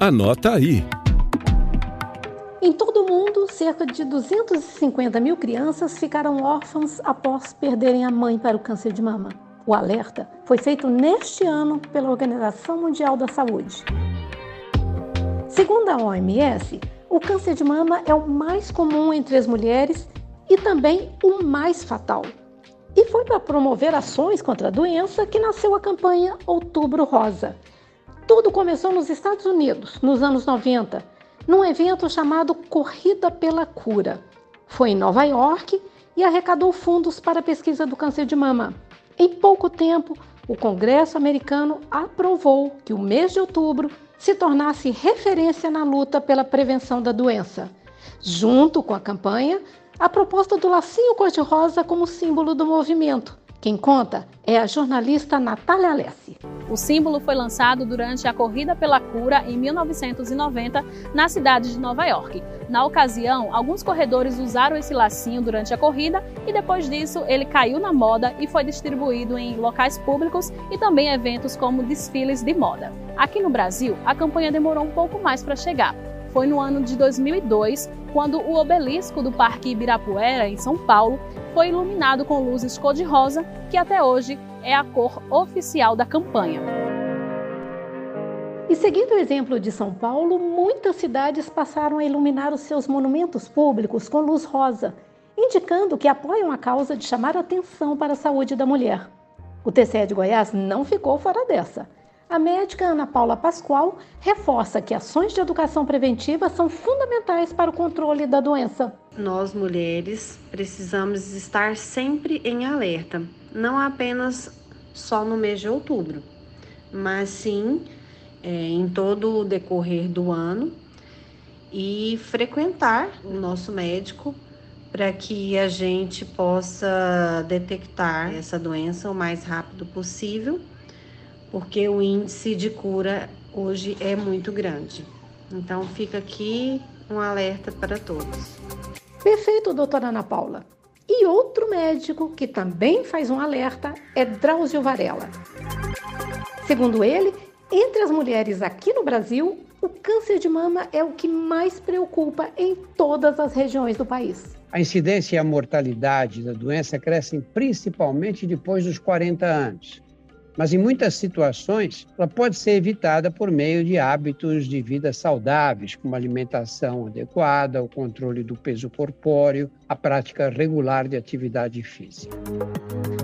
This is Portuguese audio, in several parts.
Anota aí. Em todo o mundo, cerca de 250 mil crianças ficaram órfãs após perderem a mãe para o câncer de mama. O alerta foi feito neste ano pela Organização Mundial da Saúde. Segundo a OMS, o câncer de mama é o mais comum entre as mulheres e também o mais fatal. E foi para promover ações contra a doença que nasceu a campanha Outubro Rosa. Tudo começou nos Estados Unidos, nos anos 90, num evento chamado Corrida pela Cura. Foi em Nova York e arrecadou fundos para a pesquisa do câncer de mama. Em pouco tempo, o Congresso americano aprovou que o mês de outubro se tornasse referência na luta pela prevenção da doença. Junto com a campanha, a proposta do lacinho cor-de-rosa como símbolo do movimento, quem conta é a jornalista Natália Alessi. O símbolo foi lançado durante a Corrida pela Cura em 1990 na cidade de Nova York. Na ocasião, alguns corredores usaram esse lacinho durante a corrida e depois disso ele caiu na moda e foi distribuído em locais públicos e também eventos como desfiles de moda. Aqui no Brasil, a campanha demorou um pouco mais para chegar. Foi no ano de 2002, quando o obelisco do Parque Ibirapuera, em São Paulo, foi iluminado com luzes cor-de-rosa, que até hoje é a cor oficial da campanha. E seguindo o exemplo de São Paulo, muitas cidades passaram a iluminar os seus monumentos públicos com luz rosa, indicando que apoiam a causa de chamar atenção para a saúde da mulher. O TCE de Goiás não ficou fora dessa. A médica Ana Paula Pascoal reforça que ações de educação preventiva são fundamentais para o controle da doença. Nós mulheres precisamos estar sempre em alerta, não apenas só no mês de outubro, mas sim é, em todo o decorrer do ano e frequentar o nosso médico para que a gente possa detectar essa doença o mais rápido possível porque o índice de cura hoje é muito grande. Então fica aqui um alerta para todos. Perfeito, doutora Ana Paula. E outro médico que também faz um alerta é Drauzio Varela. Segundo ele, entre as mulheres aqui no Brasil, o câncer de mama é o que mais preocupa em todas as regiões do país. A incidência e a mortalidade da doença crescem principalmente depois dos 40 anos mas em muitas situações ela pode ser evitada por meio de hábitos de vida saudáveis, como alimentação adequada, o controle do peso corpóreo, a prática regular de atividade física.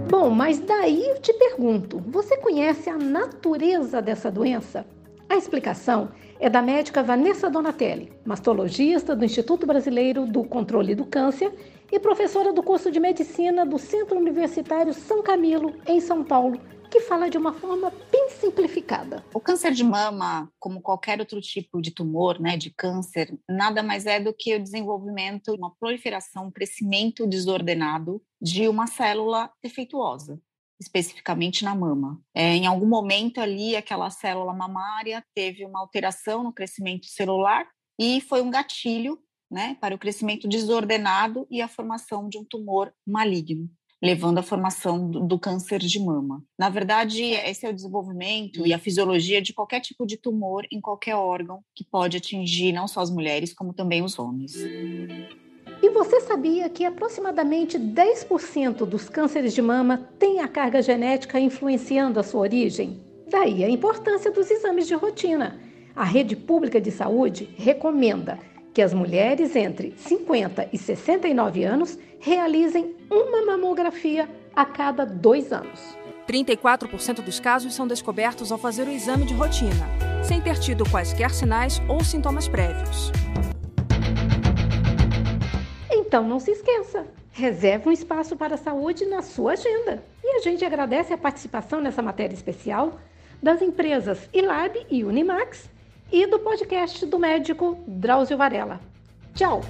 Bom, mas daí eu te pergunto: você conhece a natureza dessa doença? A explicação é da médica Vanessa Donatelli, mastologista do Instituto Brasileiro do Controle do Câncer e professora do curso de medicina do Centro Universitário São Camilo, em São Paulo, que fala de uma forma bem simplificada. O câncer de mama, como qualquer outro tipo de tumor, né, de câncer, nada mais é do que o desenvolvimento, uma proliferação, um crescimento desordenado de uma célula defeituosa especificamente na mama. É, em algum momento ali, aquela célula mamária teve uma alteração no crescimento celular e foi um gatilho né, para o crescimento desordenado e a formação de um tumor maligno levando à formação do, do, câncer de mama. Na verdade, esse é o desenvolvimento e a fisiologia de qualquer tipo de tumor em qualquer órgão que pode atingir não só as mulheres, como também os homens. E você sabia que aproximadamente 10% dos cânceres de mama têm a carga genética influenciando a sua origem? Daí a importância dos exames de rotina. A rede pública de saúde recomenda que as mulheres entre 50 e 69 anos realizem uma mamografia a cada dois anos. 34% dos casos são descobertos ao fazer o exame de rotina, sem ter tido quaisquer sinais ou sintomas prévios. Então não se esqueça, reserve um espaço para a saúde na sua agenda. E a gente agradece a participação nessa matéria especial das empresas Ilab e Unimax e do podcast do médico Drauzio Varela. Tchau!